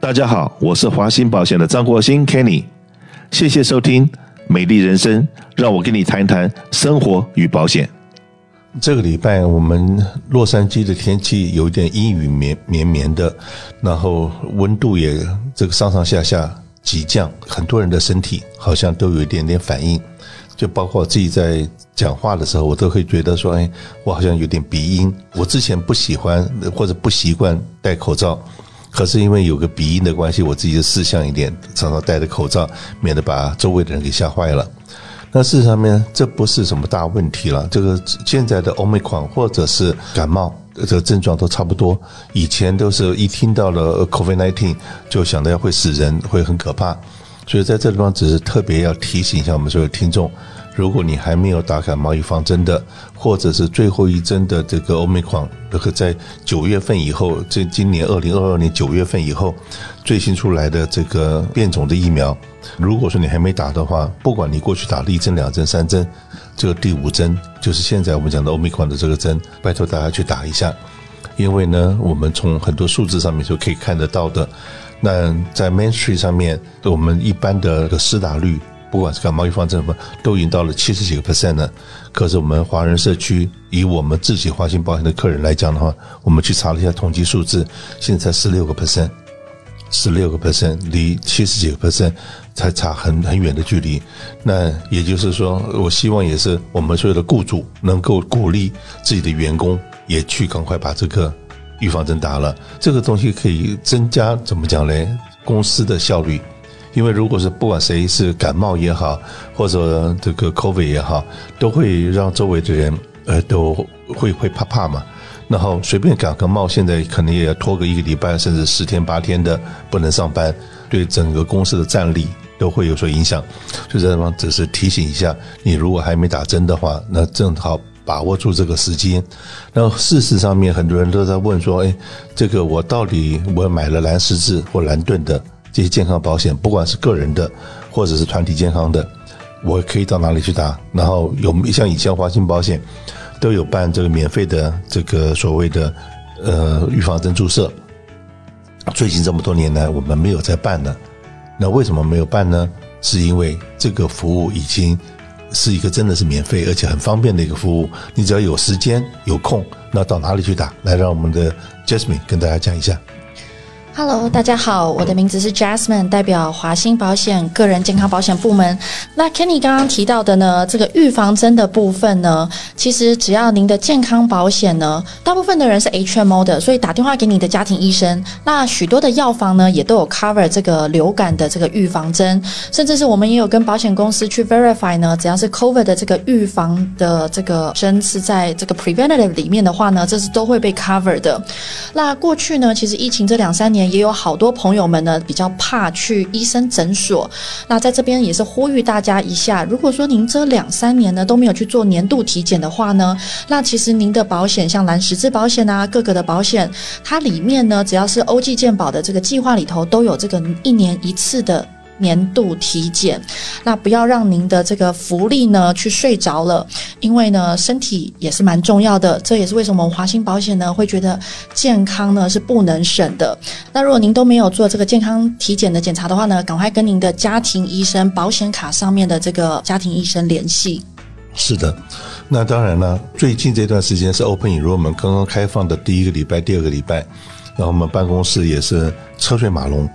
大家好，我是华兴保险的张国兴 Kenny，谢谢收听《美丽人生》，让我跟你谈一谈生活与保险。这个礼拜我们洛杉矶的天气有点阴雨绵绵绵的，然后温度也这个上上下下急降，很多人的身体好像都有一点点反应，就包括我自己在讲话的时候，我都会觉得说，哎，我好像有点鼻音。我之前不喜欢或者不习惯戴口罩。可是因为有个鼻音的关系，我自己就事项一点，常常戴着口罩，免得把周围的人给吓坏了。那事实上面，这不是什么大问题了。这个现在的欧美款或者是感冒，这个症状都差不多。以前都是一听到了 COVID-19 就想到要会死人，会很可怕。所以在这地方只是特别要提醒一下我们所有听众。如果你还没有打感冒预防针的，或者是最后一针的这个欧美款，那个在九月份以后，这今年二零二二年九月份以后最新出来的这个变种的疫苗，如果说你还没打的话，不管你过去打了一针、两针、三针，这个第五针就是现在我们讲的欧美款的这个针，拜托大家去打一下，因为呢，我们从很多数字上面就可以看得到的，那在 Main Street 上面，我们一般的施打率。不管是感冒预防针什么，都已经到了七十几个 percent 了。可是我们华人社区，以我们自己华信保险的客人来讲的话，我们去查了一下统计数字，现在才十六个 percent，十六个 percent 离七十几个 percent 才差很很远的距离。那也就是说，我希望也是我们所有的雇主能够鼓励自己的员工也去赶快把这个预防针打了。这个东西可以增加怎么讲嘞？公司的效率。因为如果是不管谁是感冒也好，或者这个 COVID 也好，都会让周围的人呃都会会怕怕嘛。然后随便感个冒，现在可能也要拖个一个礼拜，甚至十天八天的不能上班，对整个公司的战力都会有所影响。所以这地方只是提醒一下，你如果还没打针的话，那正好把握住这个时间。那事实上面很多人都在问说，哎，这个我到底我买了蓝十字或蓝盾的？这些健康保险，不管是个人的或者是团体健康的，我可以到哪里去打？然后有像以前华兴保险都有办这个免费的这个所谓的呃预防针注射。最近这么多年来，我们没有在办了。那为什么没有办呢？是因为这个服务已经是一个真的是免费而且很方便的一个服务。你只要有时间有空，那到哪里去打？来，让我们的 Jasmine 跟大家讲一下。Hello，大家好，我的名字是 Jasmine，代表华兴保险个人健康保险部门。那 Kenny 刚刚提到的呢，这个预防针的部分呢，其实只要您的健康保险呢，大部分的人是 HMO 的，所以打电话给你的家庭医生，那许多的药房呢，也都有 cover 这个流感的这个预防针，甚至是我们也有跟保险公司去 verify 呢，只要是 COVID 的这个预防的这个针是在这个 preventative 里面的话呢，这是都会被 cover 的。那过去呢，其实疫情这两三年。也有好多朋友们呢，比较怕去医生诊所。那在这边也是呼吁大家一下，如果说您这两三年呢都没有去做年度体检的话呢，那其实您的保险像蓝十字保险啊，各个的保险，它里面呢只要是欧记健保的这个计划里头，都有这个一年一次的。年度体检，那不要让您的这个福利呢去睡着了，因为呢身体也是蛮重要的，这也是为什么华兴保险呢会觉得健康呢是不能省的。那如果您都没有做这个健康体检的检查的话呢，赶快跟您的家庭医生、保险卡上面的这个家庭医生联系。是的，那当然了，最近这段时间是 Open Enrollment 刚刚开放的第一个礼拜、第二个礼拜，然后我们办公室也是车水马龙，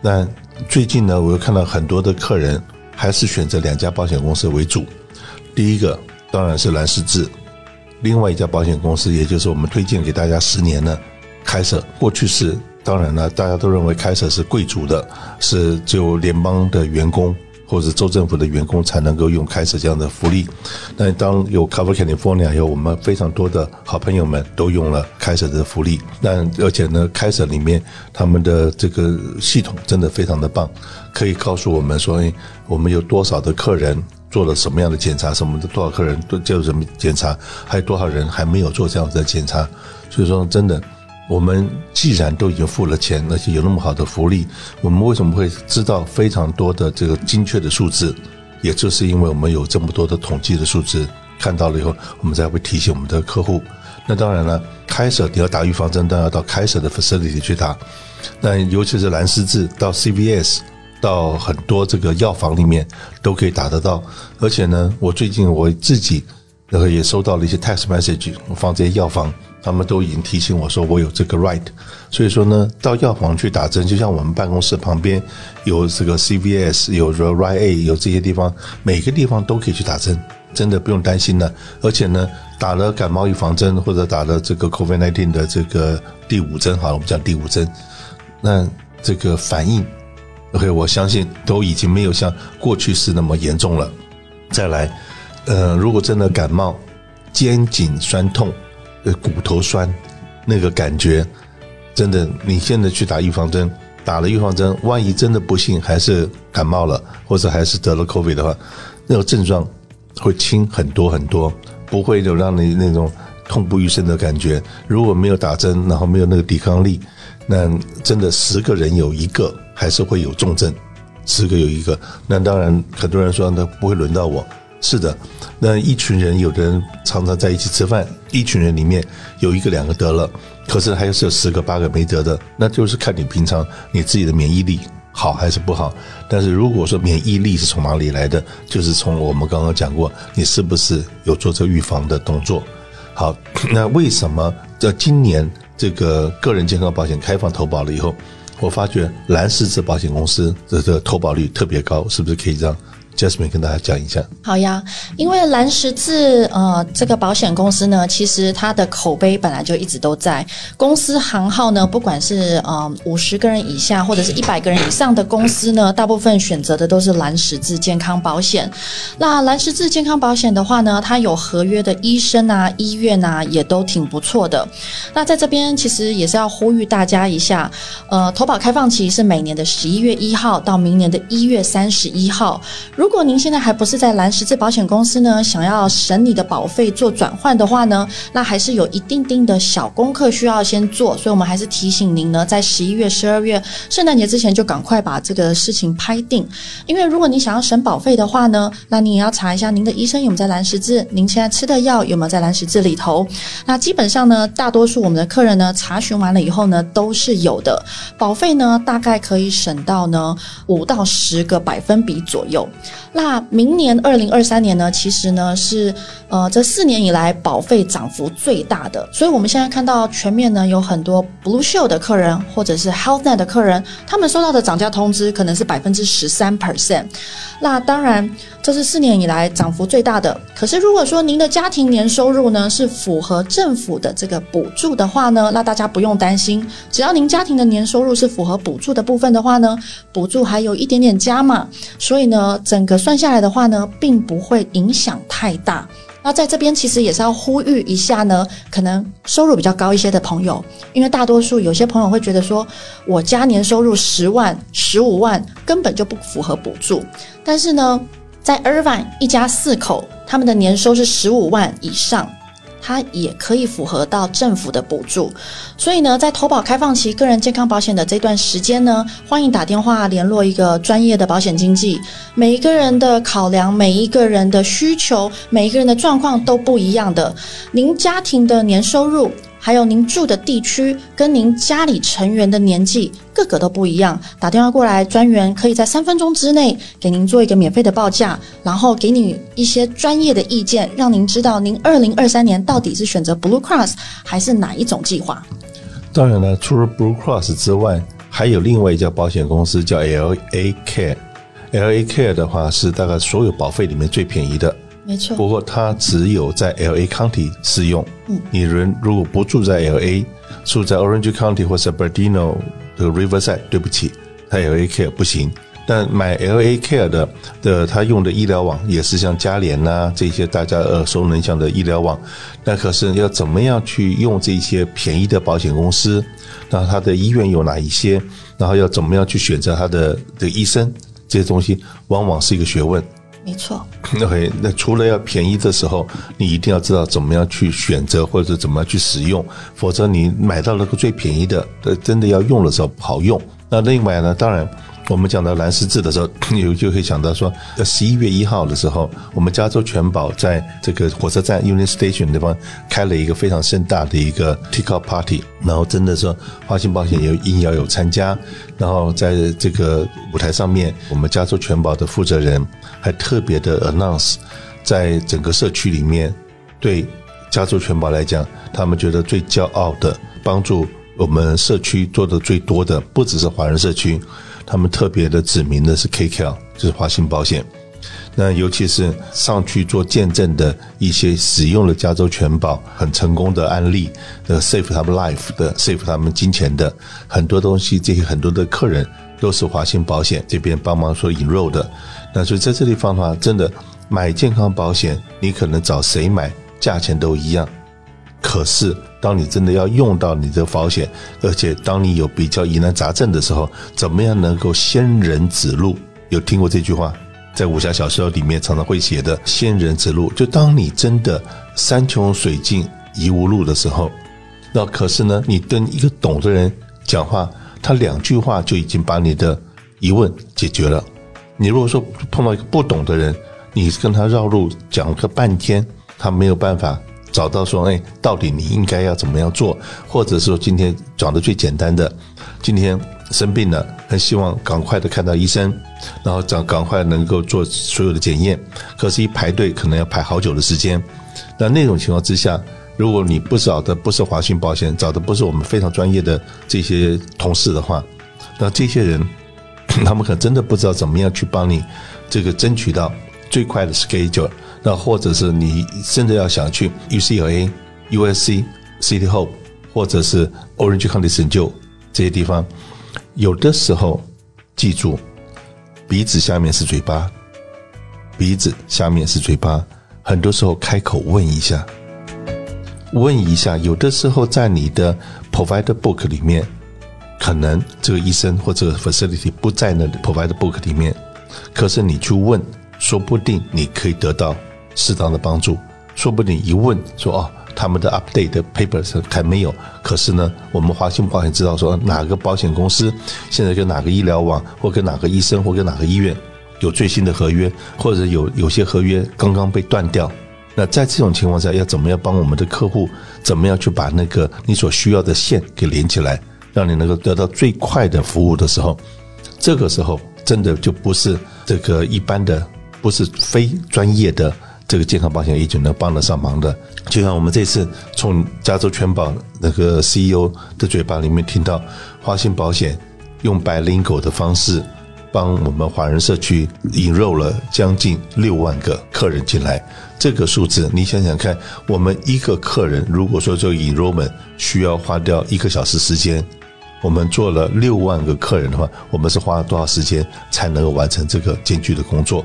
那。最近呢，我又看到很多的客人还是选择两家保险公司为主。第一个当然是蓝狮志，另外一家保险公司，也就是我们推荐给大家十年的开设。过去是当然了，大家都认为开设是贵族的，是只有联邦的员工。或者州政府的员工才能够用开始这样的福利。那当有 Cover California 以后，我们非常多的好朋友们都用了开始的福利。那而且呢，开始里面他们的这个系统真的非常的棒，可以告诉我们说，我们有多少的客人做了什么样的检查，什么的多少客人都做什么检查，还有多少人还没有做这样子的检查。所以说，真的。我们既然都已经付了钱，而且有那么好的福利，我们为什么会知道非常多的这个精确的数字？也就是因为我们有这么多的统计的数字，看到了以后，我们才会提醒我们的客户。那当然了，开设你要打预防针，当然要到开设的 facility 去打。那尤其是蓝十字到 CVS 到很多这个药房里面都可以打得到。而且呢，我最近我自己然后也收到了一些 text message，我放这些药房。他们都已经提醒我说我有这个 right，所以说呢，到药房去打针，就像我们办公室旁边有这个 CVS，有 Right A，有这些地方，每个地方都可以去打针，真的不用担心了。而且呢，打了感冒预防针或者打了这个 COVID-19 的这个第五针，好了，我们讲第五针，那这个反应，OK，我相信都已经没有像过去是那么严重了。再来，呃，如果真的感冒，肩颈酸痛。呃，骨头酸，那个感觉，真的，你现在去打预防针，打了预防针，万一真的不幸还是感冒了，或者还是得了 COVID 的话，那种症状会轻很多很多，不会有让你那种痛不欲生的感觉。如果没有打针，然后没有那个抵抗力，那真的十个人有一个还是会有重症，十个有一个。那当然，很多人说那不会轮到我。是的，那一群人，有的人常常在一起吃饭，一群人里面有一个两个得了，可是还是有十个八个没得的，那就是看你平常你自己的免疫力好还是不好。但是如果说免疫力是从哪里来的，就是从我们刚刚讲过，你是不是有做这预防的动作？好，那为什么在今年这个个人健康保险开放投保了以后，我发觉蓝十字保险公司的这个投保率特别高，是不是可以让？Jasmine 跟大家讲一下，好呀，因为蓝十字呃这个保险公司呢，其实它的口碑本来就一直都在。公司行号呢，不管是呃五十个人以下或者是一百个人以上的公司呢，大部分选择的都是蓝十字健康保险。那蓝十字健康保险的话呢，它有合约的医生啊、医院啊，也都挺不错的。那在这边其实也是要呼吁大家一下，呃，投保开放期是每年的十一月一号到明年的一月三十一号。如如如果您现在还不是在蓝十字保险公司呢，想要省你的保费做转换的话呢，那还是有一定定的小功课需要先做，所以我们还是提醒您呢，在十一月、十二月圣诞节之前就赶快把这个事情拍定。因为如果你想要省保费的话呢，那你也要查一下您的医生有没有在蓝十字，您现在吃的药有没有在蓝十字里头。那基本上呢，大多数我们的客人呢查询完了以后呢，都是有的，保费呢大概可以省到呢五到十个百分比左右。那明年二零二三年呢，其实呢是呃这四年以来保费涨幅最大的，所以我们现在看到全面呢有很多 Blue Shield 的客人或者是 HealthNet 的客人，他们收到的涨价通知可能是百分之十三 percent。那当然这是四年以来涨幅最大的。可是如果说您的家庭年收入呢是符合政府的这个补助的话呢，那大家不用担心，只要您家庭的年收入是符合补助的部分的话呢，补助还有一点点加嘛，所以呢整个。算下来的话呢，并不会影响太大。那在这边其实也是要呼吁一下呢，可能收入比较高一些的朋友，因为大多数有些朋友会觉得说，我家年收入十万、十五万根本就不符合补助。但是呢，在 Irvine 一家四口，他们的年收是十五万以上。它也可以符合到政府的补助，所以呢，在投保开放期个人健康保险的这段时间呢，欢迎打电话联络一个专业的保险经纪。每一个人的考量，每一个人的需求，每一个人的状况都不一样的。您家庭的年收入。还有您住的地区跟您家里成员的年纪，个个都不一样。打电话过来，专员可以在三分钟之内给您做一个免费的报价，然后给你一些专业的意见，让您知道您二零二三年到底是选择 Blue Cross 还是哪一种计划。当然了，除了 Blue Cross 之外，还有另外一家保险公司叫 L A Care。L A Care 的话是大概所有保费里面最便宜的。没错，不过它只有在 L A County 适用。嗯，你人如果不住在 L A，住在 Orange County 或者 Bernardino 的 Riverside，对不起，它 L A Care 不行。但买 L A Care 的的，他用的医疗网也是像嘉联呐这些大家耳熟能详的医疗网。那可是要怎么样去用这些便宜的保险公司？那他的医院有哪一些？然后要怎么样去选择他的的医生？这些东西往往是一个学问。没错，OK，那除了要便宜的时候，你一定要知道怎么样去选择或者怎么样去使用，否则你买到那个最便宜的，真的要用的时候不好用。那另外呢，当然我们讲到蓝十字的时候，有就会想到说，在十一月一号的时候，我们加州全保在这个火车站 Union Station 那地方开了一个非常盛大的一个 TikTok Party，然后真的说华信保险有应邀有参加，然后在这个舞台上面，我们加州全保的负责人还特别的 announce，在整个社区里面，对加州全保来讲，他们觉得最骄傲的帮助我们社区做的最多的，不只是华人社区。他们特别的指明的是 KKL，就是华信保险。那尤其是上去做见证的一些使用了加州全保很成功的案例，呃，save 他们 life 的，save 他们金钱的很多东西，这些很多的客人都是华信保险这边帮忙所引入的。那所以在这地方的话，真的买健康保险，你可能找谁买，价钱都一样。可是，当你真的要用到你的保险，而且当你有比较疑难杂症的时候，怎么样能够仙人指路？有听过这句话？在武侠小说里面常常会写的“仙人指路”，就当你真的山穷水尽疑无路的时候，那可是呢，你跟一个懂的人讲话，他两句话就已经把你的疑问解决了。你如果说碰到一个不懂的人，你跟他绕路讲个半天，他没有办法。找到说，哎，到底你应该要怎么样做？或者说，今天讲的最简单的，今天生病了，很希望赶快的看到医生，然后赶赶快能够做所有的检验。可是，一排队可能要排好久的时间。那那种情况之下，如果你不找的不是华信保险，找的不是我们非常专业的这些同事的话，那这些人，他们可能真的不知道怎么样去帮你这个争取到最快的 schedule。那或者是你甚至要想去 UCLA、USC、City Hope，或者是 Orange County 拯救这些地方，有的时候记住，鼻子下面是嘴巴，鼻子下面是嘴巴，很多时候开口问一下，问一下，有的时候在你的 Provider Book 里面，可能这个医生或者 Facility 不在那 Provider Book 里面，可是你去问，说不定你可以得到。适当的帮助，说不定一问说哦，他们的 update 的 papers 还没有。可是呢，我们华信保险知道说哪个保险公司现在跟哪个医疗网，或跟哪个医生，或跟哪个医院有最新的合约，或者有有些合约刚刚被断掉。那在这种情况下，要怎么样帮我们的客户，怎么样去把那个你所需要的线给连起来，让你能够得到最快的服务的时候，这个时候真的就不是这个一般的，不是非专业的。这个健康保险也就能帮得上忙的，就像我们这次从加州全保那个 CEO 的嘴巴里面听到，华信保险用白灵狗的方式帮我们华人社区引入了将近六万个客人进来。这个数字你想想看，我们一个客人如果说做引入们需要花掉一个小时时间，我们做了六万个客人的话，我们是花了多少时间才能够完成这个艰巨的工作？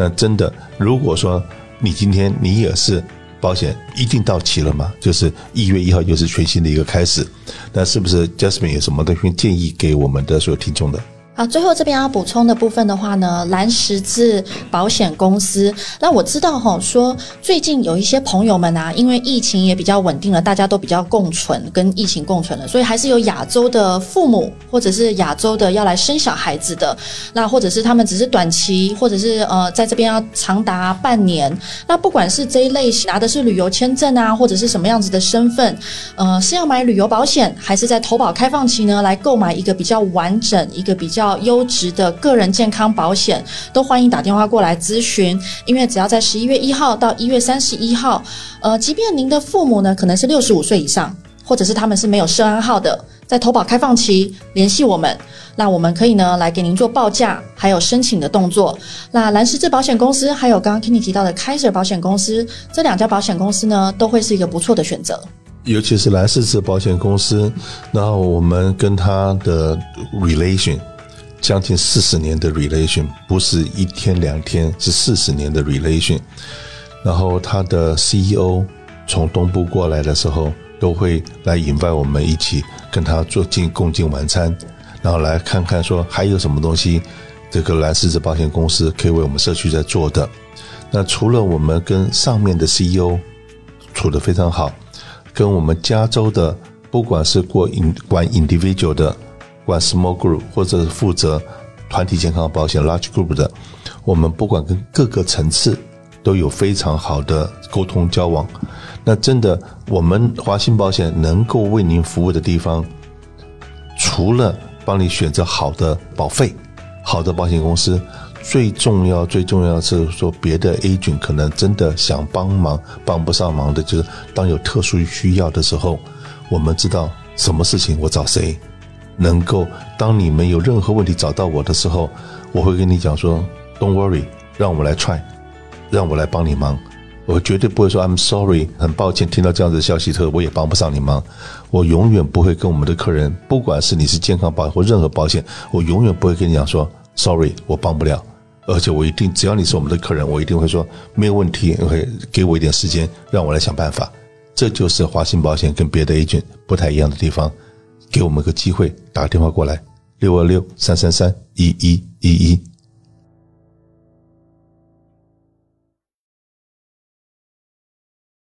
那真的，如果说。你今天你也是保险一定到期了吗？就是一月一号又是全新的一个开始，那是不是 Jasmine 有什么东西建议给我们的所有听众的？啊，最后这边要补充的部分的话呢，蓝十字保险公司。那我知道哈，说最近有一些朋友们啊，因为疫情也比较稳定了，大家都比较共存，跟疫情共存了，所以还是有亚洲的父母或者是亚洲的要来生小孩子的，那或者是他们只是短期，或者是呃在这边要长达半年。那不管是这一类型拿的是旅游签证啊，或者是什么样子的身份，呃，是要买旅游保险，还是在投保开放期呢，来购买一个比较完整、一个比较。优质的个人健康保险，都欢迎打电话过来咨询。因为只要在十一月一号到一月三十一号，呃，即便您的父母呢可能是六十五岁以上，或者是他们是没有涉案号的，在投保开放期联系我们，那我们可以呢来给您做报价，还有申请的动作。那蓝十字保险公司，还有刚刚 Kenny 提到的 Kaiser 保险公司，这两家保险公司呢，都会是一个不错的选择。尤其是蓝十字保险公司，然后我们跟他的 relation。将近四十年的 relation 不是一天两天，是四十年的 relation。然后他的 CEO 从东部过来的时候，都会来引拜我们一起跟他做进共进晚餐，然后来看看说还有什么东西，这个蓝狮子保险公司可以为我们社区在做的。那除了我们跟上面的 CEO 处得非常好，跟我们加州的不管是过 in 管 individual 的。管 small group 或者是负责团体健康保险 （large group） 的，我们不管跟各个层次都有非常好的沟通交往。那真的，我们华信保险能够为您服务的地方，除了帮你选择好的保费、好的保险公司，最重要、最重要的是说，别的 agent 可能真的想帮忙帮不上忙的，就是当有特殊需要的时候，我们知道什么事情我找谁，能够当你们有任何问题找到我的时候，我会跟你讲说，Don't worry，让我来 try，让我来帮你忙。我绝对不会说 I'm sorry，很抱歉听到这样子的消息之后，我也帮不上你忙。我永远不会跟我们的客人，不管是你是健康保或任何保险，我永远不会跟你讲说 sorry，我帮不了。而且我一定，只要你是我们的客人，我一定会说没有问题，OK，给我一点时间，让我来想办法。这就是华信保险跟别的 agent 不太一样的地方。给我们个机会，打个电话过来，六二六三三三一一一一。